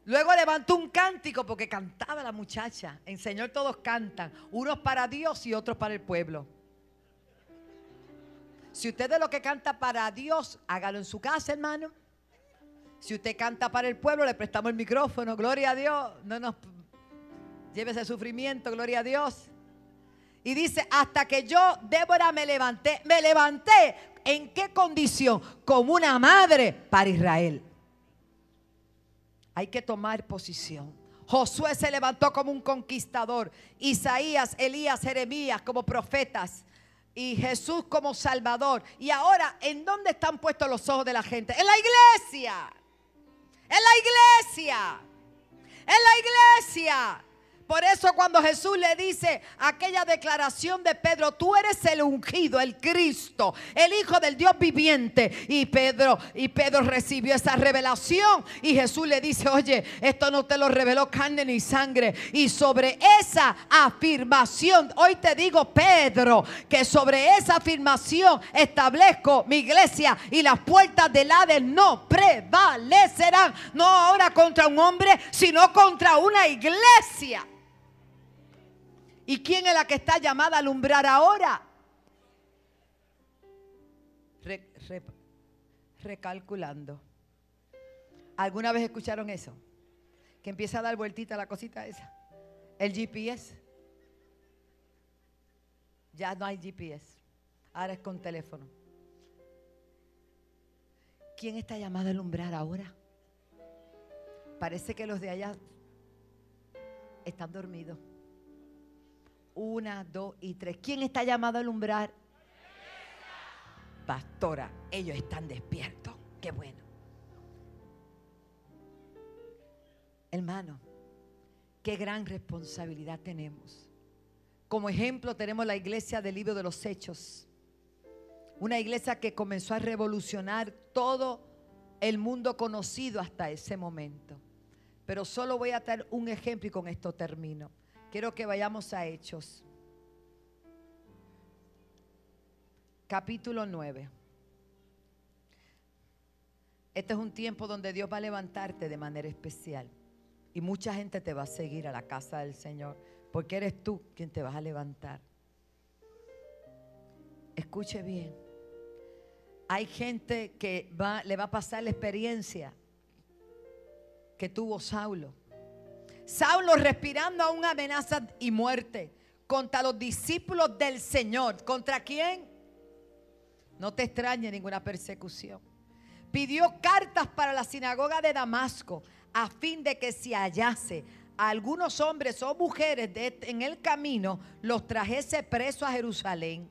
Luego levantó un cántico porque cantaba la muchacha. En Señor todos cantan, unos para Dios y otros para el pueblo. Si usted es lo que canta para Dios, hágalo en su casa, hermano. Si usted canta para el pueblo, le prestamos el micrófono. Gloria a Dios. No nos lleve ese sufrimiento, gloria a Dios. Y dice, hasta que yo, Débora, me levanté. Me levanté. ¿En qué condición? Como una madre para Israel. Hay que tomar posición. Josué se levantó como un conquistador. Isaías, Elías, Jeremías como profetas. Y Jesús como Salvador. Y ahora, ¿en dónde están puestos los ojos de la gente? En la iglesia. En la iglesia. En la iglesia. Por eso cuando Jesús le dice aquella declaración de Pedro, tú eres el ungido, el Cristo, el Hijo del Dios viviente. Y Pedro, y Pedro recibió esa revelación. Y Jesús le dice, oye, esto no te lo reveló carne ni sangre. Y sobre esa afirmación, hoy te digo, Pedro, que sobre esa afirmación establezco mi iglesia y las puertas del Hades no prevalecerán. No ahora contra un hombre, sino contra una iglesia. ¿Y quién es la que está llamada a alumbrar ahora? recalculando. ¿Alguna vez escucharon eso? Que empieza a dar vueltita la cosita esa. El GPS. Ya no hay GPS. Ahora es con teléfono. ¿Quién está llamado a alumbrar ahora? Parece que los de allá están dormidos. Una, dos y tres. ¿Quién está llamado a alumbrar? Pastora, ellos están despiertos. Qué bueno. Hermano, qué gran responsabilidad tenemos. Como ejemplo tenemos la iglesia del libro de los hechos. Una iglesia que comenzó a revolucionar todo el mundo conocido hasta ese momento. Pero solo voy a dar un ejemplo y con esto termino. Quiero que vayamos a Hechos. Capítulo 9. Este es un tiempo donde Dios va a levantarte de manera especial. Y mucha gente te va a seguir a la casa del Señor. Porque eres tú quien te vas a levantar. Escuche bien. Hay gente que le va a pasar la experiencia que tuvo Saulo. Saulo respirando aún amenazas y muerte contra los discípulos del Señor. ¿Contra quién? No te extrañe ninguna persecución. Pidió cartas para la sinagoga de Damasco a fin de que si hallase a algunos hombres o mujeres en el camino, los trajese presos a Jerusalén.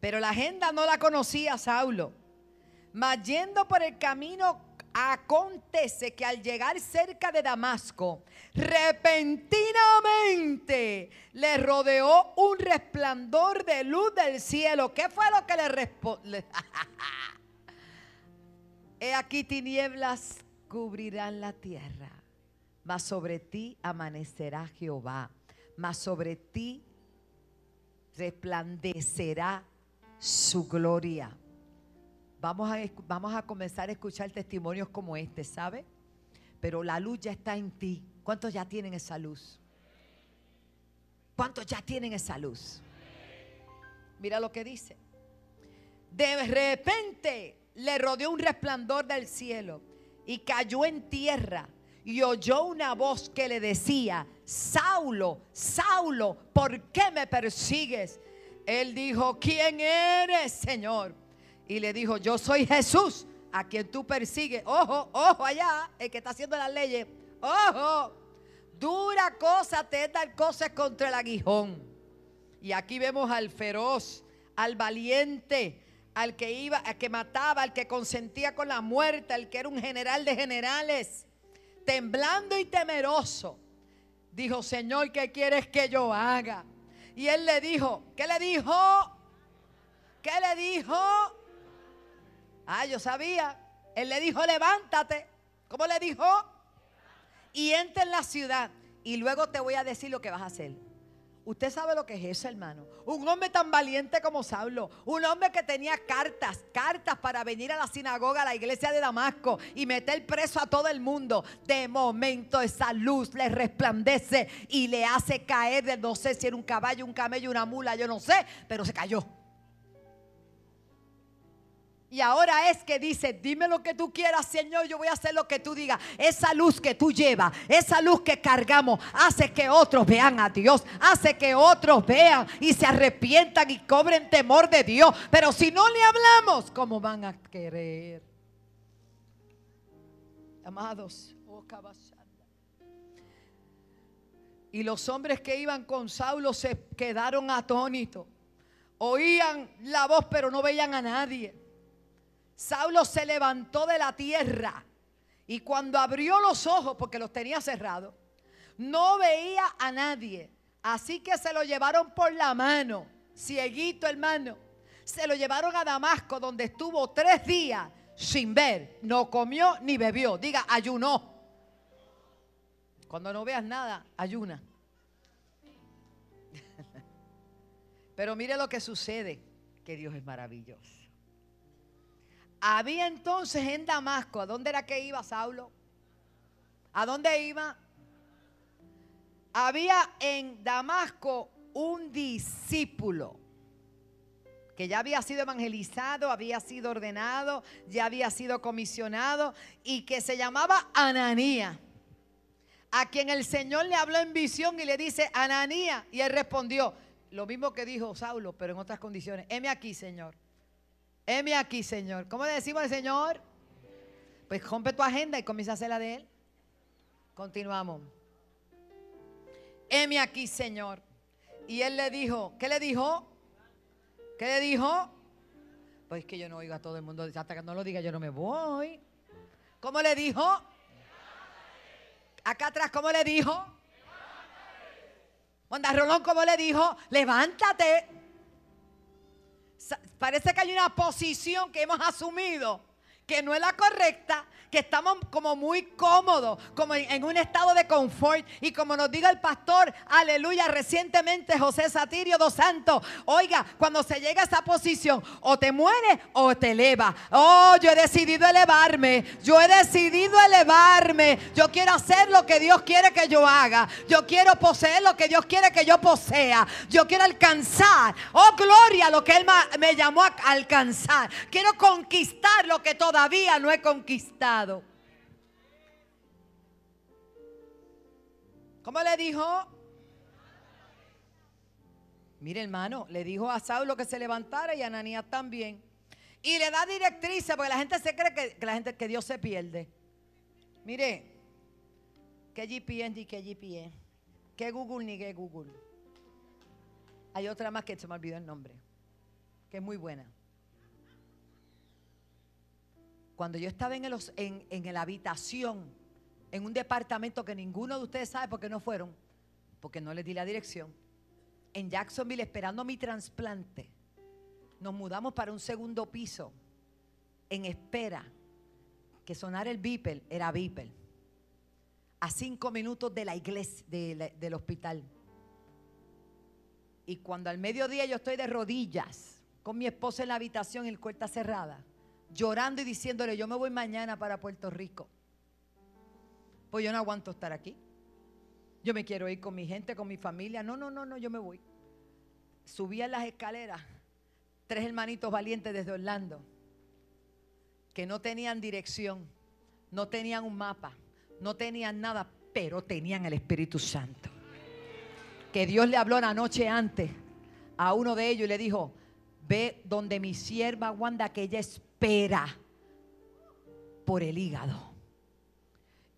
Pero la agenda no la conocía Saulo. Mas yendo por el camino Acontece que al llegar cerca de Damasco, repentinamente le rodeó un resplandor de luz del cielo. ¿Qué fue lo que le respondió? He aquí tinieblas cubrirán la tierra, mas sobre ti amanecerá Jehová, mas sobre ti resplandecerá su gloria. Vamos a, vamos a comenzar a escuchar testimonios como este, ¿sabe? Pero la luz ya está en ti. ¿Cuántos ya tienen esa luz? ¿Cuántos ya tienen esa luz? Mira lo que dice. De repente le rodeó un resplandor del cielo y cayó en tierra y oyó una voz que le decía, Saulo, Saulo, ¿por qué me persigues? Él dijo, ¿quién eres, Señor? Y le dijo, yo soy Jesús a quien tú persigues. Ojo, ojo allá, el que está haciendo las leyes. Ojo, dura cosa te es dar cosas contra el aguijón. Y aquí vemos al feroz, al valiente, al que iba, al que mataba, al que consentía con la muerte, al que era un general de generales, temblando y temeroso. Dijo, Señor, ¿qué quieres que yo haga? Y él le dijo, ¿qué le dijo? ¿Qué le dijo? Ah, yo sabía. Él le dijo, levántate. ¿Cómo le dijo? Y entra en la ciudad. Y luego te voy a decir lo que vas a hacer. Usted sabe lo que es eso, hermano. Un hombre tan valiente como Saulo. Un hombre que tenía cartas, cartas para venir a la sinagoga, a la iglesia de Damasco y meter preso a todo el mundo. De momento esa luz le resplandece y le hace caer de no sé si era un caballo, un camello, una mula, yo no sé, pero se cayó. Y ahora es que dice, dime lo que tú quieras, Señor, yo voy a hacer lo que tú digas. Esa luz que tú llevas, esa luz que cargamos, hace que otros vean a Dios, hace que otros vean y se arrepientan y cobren temor de Dios. Pero si no le hablamos, ¿cómo van a querer? Amados, oh, y los hombres que iban con Saulo se quedaron atónitos. Oían la voz, pero no veían a nadie. Saulo se levantó de la tierra y cuando abrió los ojos, porque los tenía cerrados, no veía a nadie. Así que se lo llevaron por la mano, cieguito hermano. Se lo llevaron a Damasco, donde estuvo tres días sin ver. No comió ni bebió. Diga, ayunó. Cuando no veas nada, ayuna. Pero mire lo que sucede, que Dios es maravilloso. Había entonces en Damasco, ¿a dónde era que iba Saulo? ¿A dónde iba? Había en Damasco un discípulo que ya había sido evangelizado, había sido ordenado, ya había sido comisionado y que se llamaba Ananía, a quien el Señor le habló en visión y le dice, Ananía, y él respondió, lo mismo que dijo Saulo, pero en otras condiciones, heme aquí, Señor. Heme aquí, Señor. ¿Cómo le decimos al Señor? Pues rompe tu agenda y comienza a hacer la de Él. Continuamos. Heme aquí, Señor. Y Él le dijo, ¿qué le dijo? ¿Qué le dijo? Pues que yo no oigo a todo el mundo. Hasta que no lo diga, yo no me voy. ¿Cómo le dijo? Acá atrás, ¿cómo le dijo? Onda Rolón, ¿cómo le dijo? Levántate. Parece que hay una posición que hemos asumido que no es la correcta, que estamos como muy cómodos, como en, un estado de confort. Y como nos diga el pastor, aleluya, recientemente José Satirio dos Santos, oiga, cuando se llega a esa posición, o te mueres o te eleva. Oh, yo he decidido elevarme, yo he decidido elevarme. Yo quiero hacer lo que Dios quiere que yo haga. Yo quiero poseer lo que Dios quiere que yo posea. Yo quiero alcanzar, oh gloria, lo que Él me llamó a alcanzar. Quiero conquistar lo que todo todavía no he conquistado. ¿Cómo le dijo? Mire, hermano, le dijo a Saulo que se levantara y a Ananías también. Y le da directrices porque la gente se cree que, la gente, que Dios se pierde. Mire, que GPS ni que GPS, que Google ni que Google. Hay otra más que se me olvidó el nombre, que es muy buena. Cuando yo estaba en, en, en la habitación, en un departamento que ninguno de ustedes sabe por qué no fueron, porque no les di la dirección en Jacksonville esperando mi trasplante. Nos mudamos para un segundo piso en espera que sonara el Beeple, era Beeple, a cinco minutos de la iglesia, del hospital. Y cuando al mediodía yo estoy de rodillas con mi esposa en la habitación, el cuarto cerrada, llorando y diciéndole, yo me voy mañana para Puerto Rico. Pues yo no aguanto estar aquí. Yo me quiero ir con mi gente, con mi familia. No, no, no, no, yo me voy. Subían las escaleras tres hermanitos valientes desde Orlando que no tenían dirección, no tenían un mapa, no tenían nada, pero tenían el Espíritu Santo. Que Dios le habló la noche antes a uno de ellos y le dijo, ve donde mi sierva Wanda que ella por el hígado.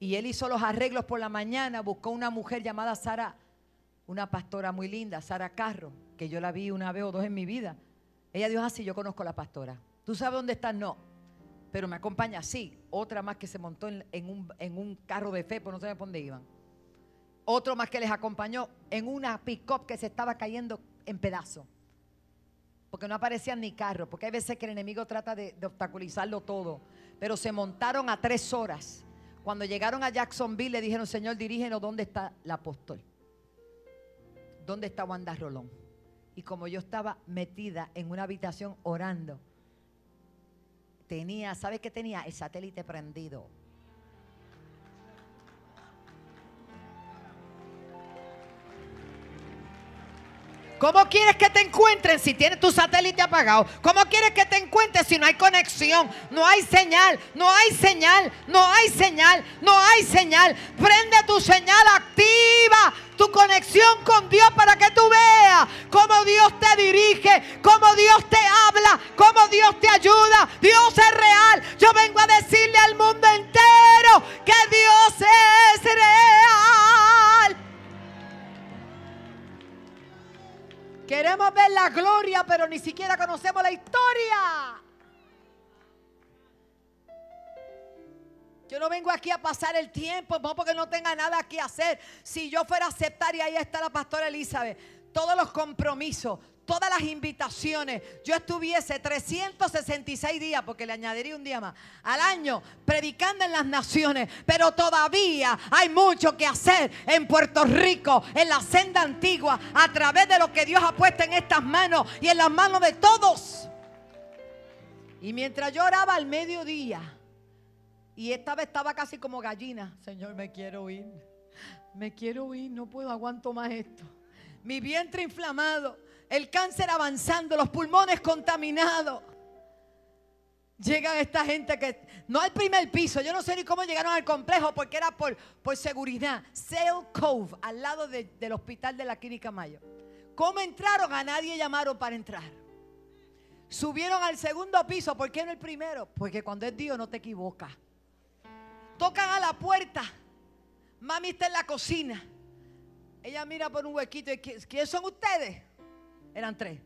Y él hizo los arreglos por la mañana, buscó una mujer llamada Sara, una pastora muy linda, Sara Carro, que yo la vi una vez o dos en mi vida. Ella dijo así, ah, yo conozco a la pastora. ¿Tú sabes dónde está? No. Pero me acompaña, sí. Otra más que se montó en, un, carro de fe, pues no sé por dónde iban. Otro más que les acompañó en una pick-up que se estaba cayendo en pedazos. Porque no aparecían ni carros. Porque hay veces que el enemigo trata de, obstaculizarlo todo. Pero se montaron a tres horas cuando llegaron a Jacksonville le dijeron, Señor, dirígenos dónde está el apóstol. ¿Dónde está Wanda Rolón? Y como yo estaba metida en una habitación orando, tenía, ¿sabe qué tenía? El satélite prendido. ¿Cómo quieres que te encuentren si tienes tu satélite apagado? ¿Cómo quieres que te encuentres si no hay conexión? No hay señal, no hay señal, no hay señal, no hay señal. Prende tu señal activa, tu conexión con Dios para que tú veas cómo Dios te dirige, cómo Dios te habla, cómo Dios te ayuda. Dios es real. Yo vengo a decirle al mundo entero que Dios es real. Queremos ver la gloria, pero ni siquiera conocemos la historia. Yo no vengo aquí a pasar el tiempo, no porque no tenga nada que hacer. Si yo fuera a aceptar, y ahí está la pastora Elizabeth, todos los compromisos, todas las invitaciones, yo estuviese 366 días, porque le añadiría un día más, al año predicando en las naciones, pero todavía hay mucho que hacer en Puerto Rico, en la senda antigua, a través de lo que Dios ha puesto en estas manos y en las manos de todos. Y mientras yo oraba al mediodía, y esta vez estaba casi como gallina, Señor, me quiero ir, me quiero ir, no puedo, aguanto más esto. Mi vientre inflamado, el cáncer avanzando, los pulmones contaminados. Llegan esta gente que no al primer piso, yo no sé ni cómo llegaron al complejo porque era por, por seguridad. Sale Cove, al lado del hospital de la Clínica Mayo. ¿Cómo entraron? A nadie llamaron para entrar. Subieron al segundo piso, ¿por qué no el primero? Porque cuando es Dios no te equivocas. Tocan a la puerta. Mami está en la cocina. Ella mira por un huequito y ¿quién son ustedes? Eran tres.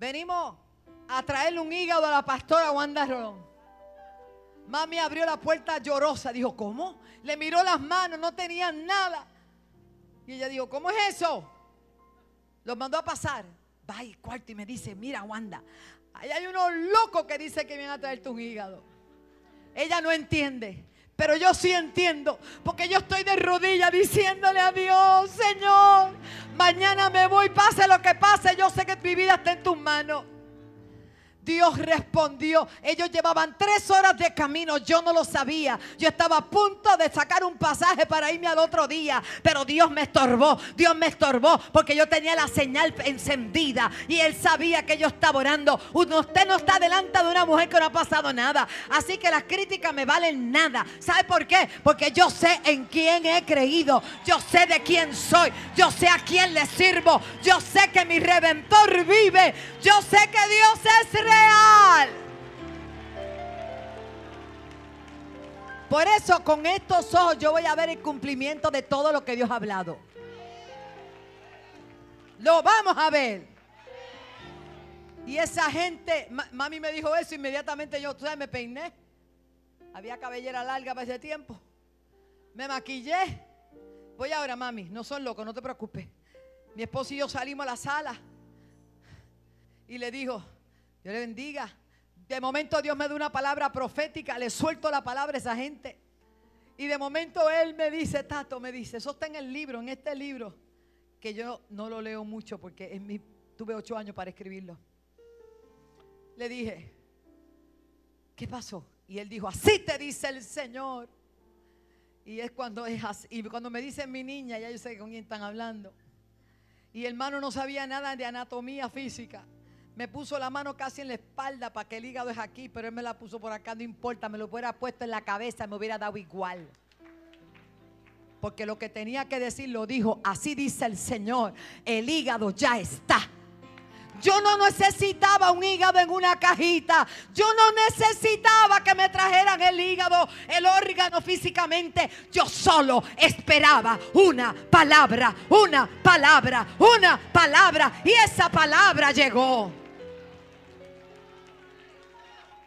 Venimos a traerle un hígado a la pastora Wanda Rolón. Mami abrió la puerta llorosa. Dijo, ¿cómo? Le miró las manos, no tenían nada. Y ella dijo, ¿cómo es eso? Los mandó a pasar. Va al cuarto y me dice, mira Wanda, ahí hay unos locos que dicen que vienen a traerte un hígado. Ella no entiende. Pero yo sí entiendo, porque yo estoy de rodillas diciéndole a Dios, Señor, mañana me voy, pase lo que pase, yo sé que mi vida está en tus manos. Dios respondió. Ellos llevaban tres horas de camino, yo no lo sabía. Yo estaba a punto de sacar un pasaje para irme al otro día, pero Dios me estorbó, Dios me estorbó porque yo tenía la señal encendida y él sabía que yo estaba orando. Usted no está delante de una mujer que no ha pasado nada, así que las críticas me valen nada. ¿Sabe por qué? Porque yo sé en quién he creído, yo sé de quién soy, yo sé a quién le sirvo, yo sé que mi redentor vive, yo sé que Dios es Por eso con estos ojos yo voy a ver el cumplimiento de todo lo que Dios ha hablado. Lo vamos a ver. Y esa gente, mami me dijo eso, inmediatamente yo, tú sabes, me peiné. Había cabellera larga para ese tiempo. Me maquillé. Voy ahora, mami, no son locos, no te preocupes. Mi esposo y yo salimos a la sala. Y le dijo, Dios le bendiga. De momento Dios me da una palabra profética, le suelto la palabra a esa gente. Y de momento Él me dice, Tato, me dice, eso está en el libro, en este libro, que yo no lo leo mucho porque en mi, tuve ocho años para escribirlo. Le dije, ¿qué pasó? Y él dijo, así te dice el Señor. Y es cuando es así. Y cuando me dicen mi niña, ya yo sé con quién están hablando. Y el hermano no sabía nada de anatomía física. Me puso la mano casi en la espalda para que el hígado es aquí, pero él me la puso por acá, no importa, me lo hubiera puesto en la cabeza, me hubiera dado igual. Porque lo que tenía que decir lo dijo, así dice el Señor, el hígado ya está. Yo no necesitaba un hígado en una cajita. Yo no necesitaba que me trajeran el hígado, el órgano físicamente. Yo solo esperaba una palabra, una palabra, una palabra. Y esa palabra llegó.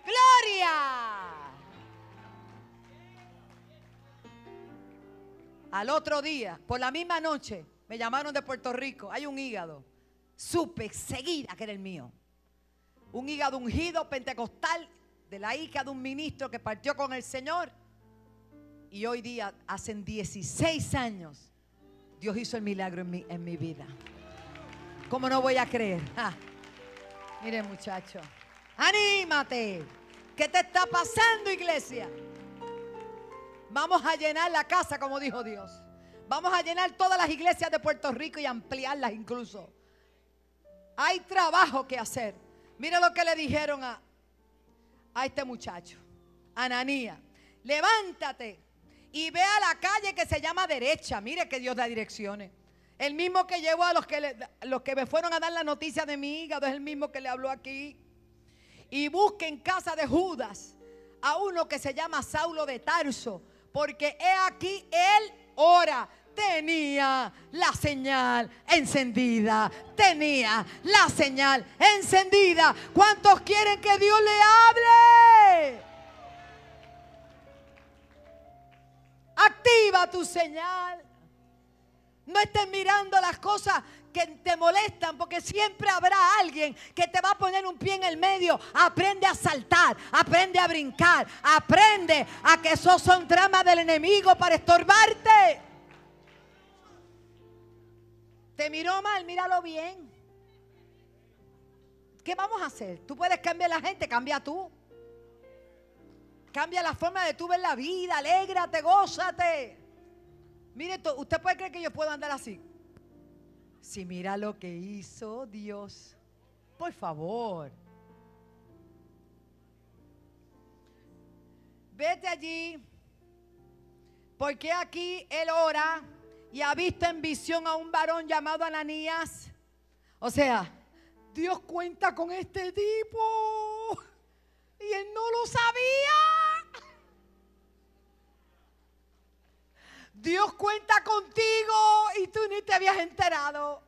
Gloria. Al otro día, por la misma noche, me llamaron de Puerto Rico. Hay un hígado. Supe seguida que era el mío. Un hígado ungido pentecostal de la hija de un ministro que partió con el Señor. Y hoy día, hace 16 años, Dios hizo el milagro en mi, en mi vida. ¿Cómo no voy a creer? Mire muchacho. Anímate. ¿Qué te está pasando, iglesia? Vamos a llenar la casa, como dijo Dios. Vamos a llenar todas las iglesias de Puerto Rico y ampliarlas incluso. Hay trabajo que hacer. Mira lo que le dijeron a, a este muchacho, Ananía. Levántate y ve a la calle que se llama derecha. Mire que Dios da direcciones. El mismo que llevó a los que, los que me fueron a dar la noticia de mi hígado es el mismo que le habló aquí y busque en casa de Judas a uno que se llama Saulo de Tarso, porque he aquí él ora. Tenía la señal encendida. Tenía la señal encendida. ¿Cuántos quieren que Dios le hable? Activa tu señal. No estés mirando las cosas que te molestan, porque siempre habrá alguien que te va a poner un pie en el medio. Aprende a saltar, aprende a brincar, aprende a que esos son tramas del enemigo para estorbarte. Te miró mal, míralo bien. ¿Qué vamos a hacer? Tú puedes cambiar la gente, cambia tú. Cambia la forma de tú ver la vida, alégrate, gózate. Mire, usted puede creer que yo puedo andar así. Si mira lo que hizo Dios, por favor. Vete allí, porque aquí él ora y ha visto en visión a un varón llamado Ananías. O sea, Dios cuenta con este tipo y él no lo sabía. Dios cuenta contigo y tú ni te habías enterado.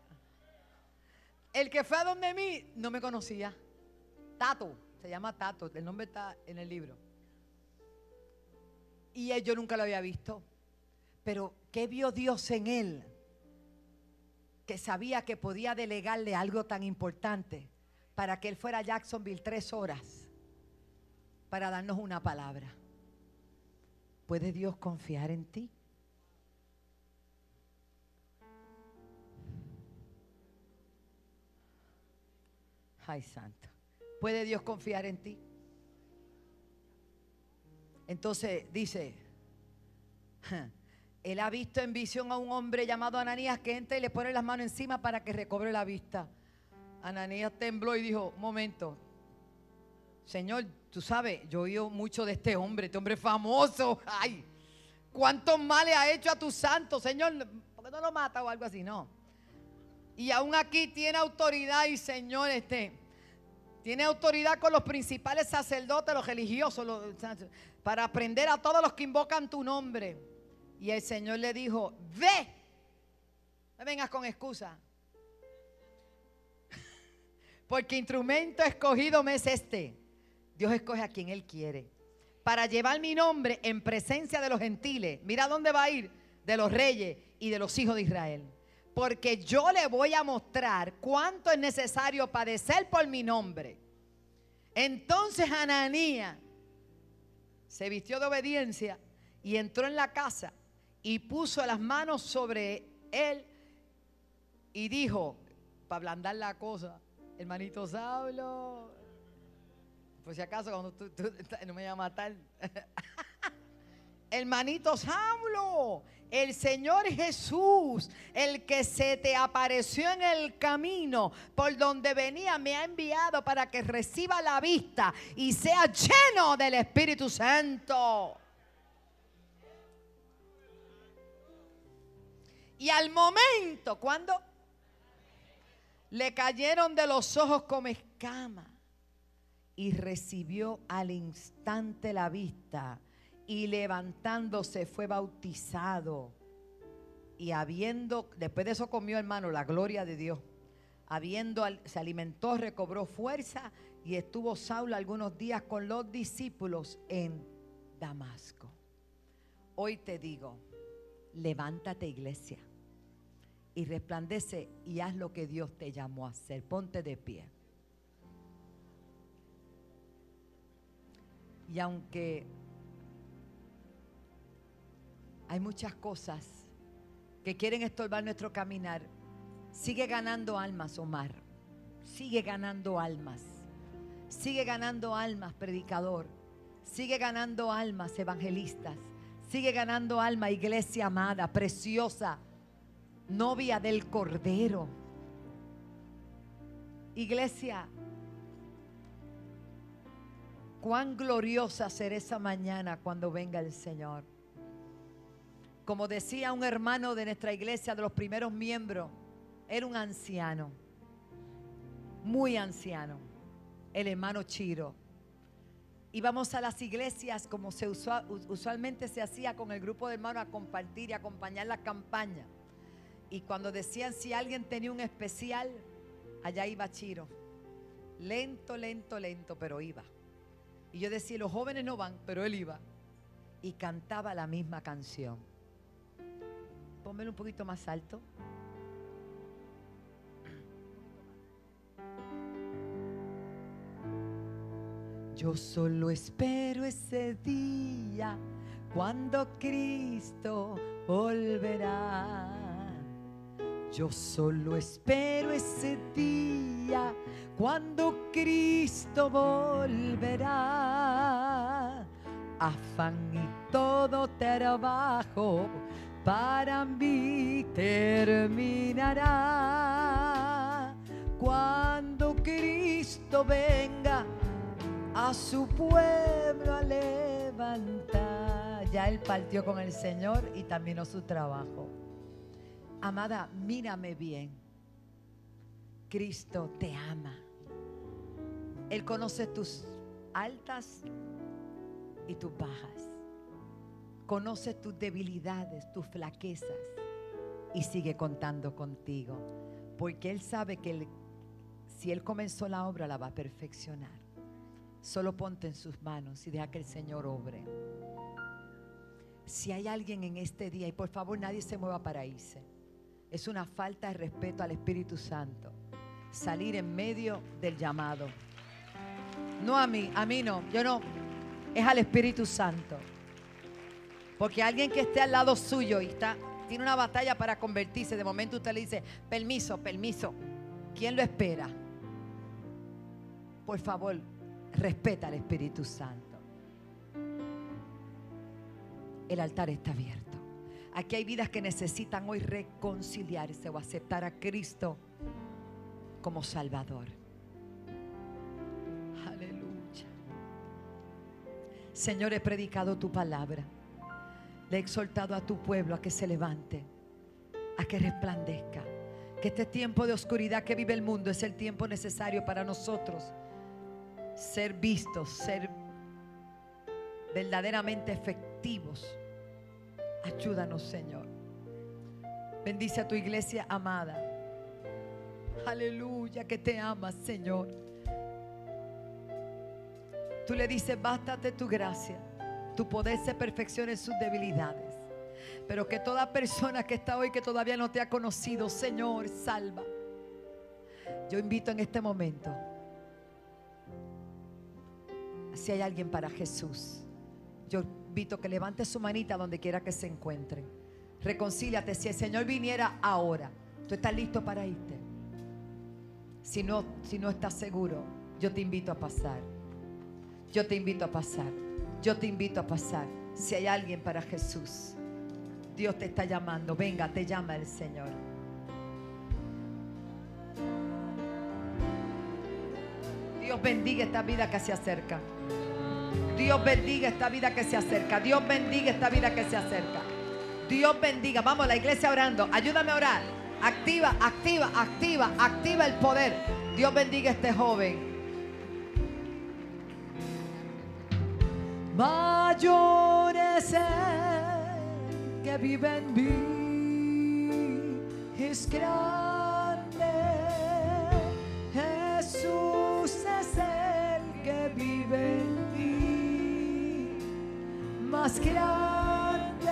El que fue a donde mí no me conocía. Tato, se llama Tato, el nombre está en el libro. Y yo nunca lo había visto. Pero ¿qué vio Dios en él? Que sabía que podía delegarle algo tan importante para que él fuera a Jacksonville tres horas para darnos una palabra. ¿Puede Dios confiar en ti? Ay, santo. ¿Puede Dios confiar en ti? Entonces dice, él ha visto en visión a un hombre llamado Ananías que entra y le pone las manos encima para que recobre la vista. Ananías tembló y dijo, momento, Señor, tú sabes, yo he oído mucho de este hombre, este hombre famoso. Ay, ¿cuántos males ha hecho a tu santo, Señor? ¿Por qué no lo mata o algo así? No. Y aún aquí tiene autoridad y Señor, este, tiene autoridad con los principales sacerdotes, los religiosos, para aprender a todos los que invocan tu nombre. Y el Señor le dijo, ve, no vengas con excusa. Porque instrumento escogido me es este. Dios escoge a quien Él quiere. Para llevar mi nombre en presencia de los gentiles. Mira dónde va a ir. De los reyes y de los hijos de Israel. Porque yo le voy a mostrar cuánto es necesario padecer por mi nombre. Entonces Ananías se vistió de obediencia y entró en la casa y puso las manos sobre él y dijo, para ablandar la cosa, hermanito Saulo, por si acaso cuando tú, no me llamas a matar. hermanito Saulo, el Señor Jesús, el que se te apareció en el camino por donde venía, me ha enviado para que reciba la vista y sea lleno del Espíritu Santo. Y al momento, cuando le cayeron de los ojos como escama y recibió al instante la vista y levantándose fue bautizado. Y habiendo, después de eso comió hermano la gloria de Dios. Habiendo, se alimentó, recobró fuerza y estuvo Saulo algunos días con los discípulos en Damasco. Hoy te digo, levántate iglesia y resplandece y haz lo que Dios te llamó a hacer. Ponte de pie. Y aunque hay muchas cosas que quieren estorbar nuestro caminar. Sigue ganando almas, Omar. Sigue ganando almas. Sigue ganando almas, predicador. Sigue ganando almas, evangelistas. Sigue ganando alma, iglesia amada, preciosa, novia del Cordero. Iglesia, cuán gloriosa será esa mañana cuando venga el Señor. Como decía un hermano de nuestra iglesia, de los primeros miembros, era un anciano, muy anciano, el hermano Chiro. Íbamos a las iglesias como se usualmente se hacía con el grupo de hermanos a compartir y acompañar la campaña. Y cuando decían si alguien tenía un especial, allá iba Chiro. Lento, lento, lento, pero iba. Y yo decía, los jóvenes no van, pero él iba. Y cantaba la misma canción. Pónmelo un poquito más alto. Yo solo espero ese día cuando Cristo volverá. Yo solo espero ese día cuando Cristo volverá. Afán y todo trabajo para mí terminará cuando Cristo venga a su pueblo a levantar. Ya él partió con el Señor y terminó su trabajo. Amada, mírame bien. Cristo te ama. Él conoce tus altas y tus bajas conoce tus debilidades, tus flaquezas y sigue contando contigo. Porque Él sabe que si Él comenzó la obra, la va a perfeccionar. Solo ponte en sus manos y deja que el Señor obre. Si hay alguien en este día, y por favor nadie se mueva para irse, es una falta de respeto al Espíritu Santo. Salir en medio del llamado. No a mí, a mí no, yo no. Es al Espíritu Santo. Porque alguien que esté al lado suyo y está, tiene una batalla para convertirse, de momento usted le dice, permiso, permiso. ¿Quién lo espera? por favor, respeta al Espíritu Santo. El altar está abierto. Aquí hay vidas que necesitan hoy reconciliarse o aceptar a Cristo como Salvador. Aleluya. Señor, he predicado tu palabra. Le he exhortado a tu pueblo a que se levante, a que resplandezca. Que este tiempo de oscuridad que vive el mundo es el tiempo necesario para nosotros ser vistos, ser verdaderamente efectivos. Ayúdanos, Señor. Bendice a tu iglesia amada. Aleluya, que te amas, Señor. Tú le dices, bástate tu gracia. Tu poder se perfecciona en sus debilidades. Pero que toda persona que está hoy que todavía no te ha conocido, Señor, salva. Yo invito en este momento si hay alguien para Jesús, yo invito que levante su manita donde quiera que se encuentre. Reconcíliate. Si el Señor viniera ahora, ¿tú estás listo para irte? Si no, si no estás seguro, yo te invito a pasar. Yo te invito a pasar. Yo te invito a pasar. Si hay alguien para Jesús, Dios te está llamando. Venga, te llama el Señor. Dios bendiga esta vida que se acerca. Dios bendiga esta vida que se acerca. Dios bendiga esta vida que se acerca. Dios bendiga. Vamos, la iglesia orando. Ayúdame a orar. Activa, activa, activa, activa el poder. Dios bendiga a este joven. Mayor es el que vive en mí. Es grande. Jesús es el que vive en mí más grande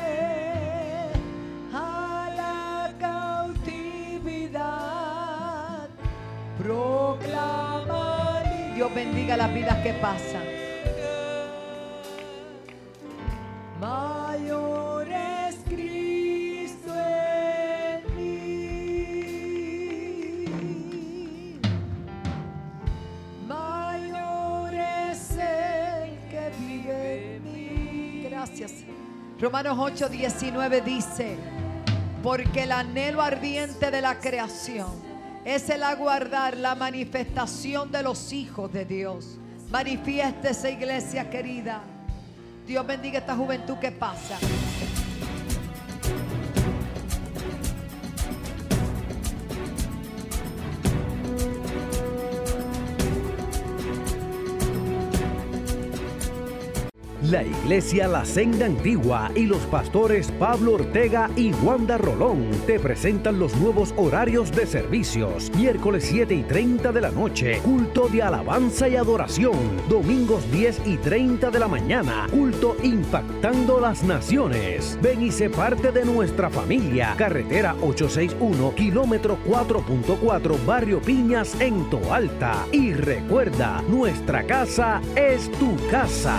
a la cautividad. Proclama. Dios bendiga las vidas que pasan. Romanos 8, 19 dice, porque el anhelo ardiente de la creación es el aguardar la manifestación de los hijos de Dios. Manifiéstese, iglesia querida. Dios bendiga esta juventud que pasa. La Iglesia La Senda Antigua y los pastores Pablo Ortega y Wanda Rolón te presentan los nuevos horarios de servicios. Miércoles 7 y 30 de la noche, culto de alabanza y adoración. Domingos 10 y 30 de la mañana, culto impactando las naciones. Ven y sé parte de nuestra familia. Carretera 861, kilómetro 4.4, Barrio Piñas en Toalta. Y recuerda, nuestra casa es tu casa.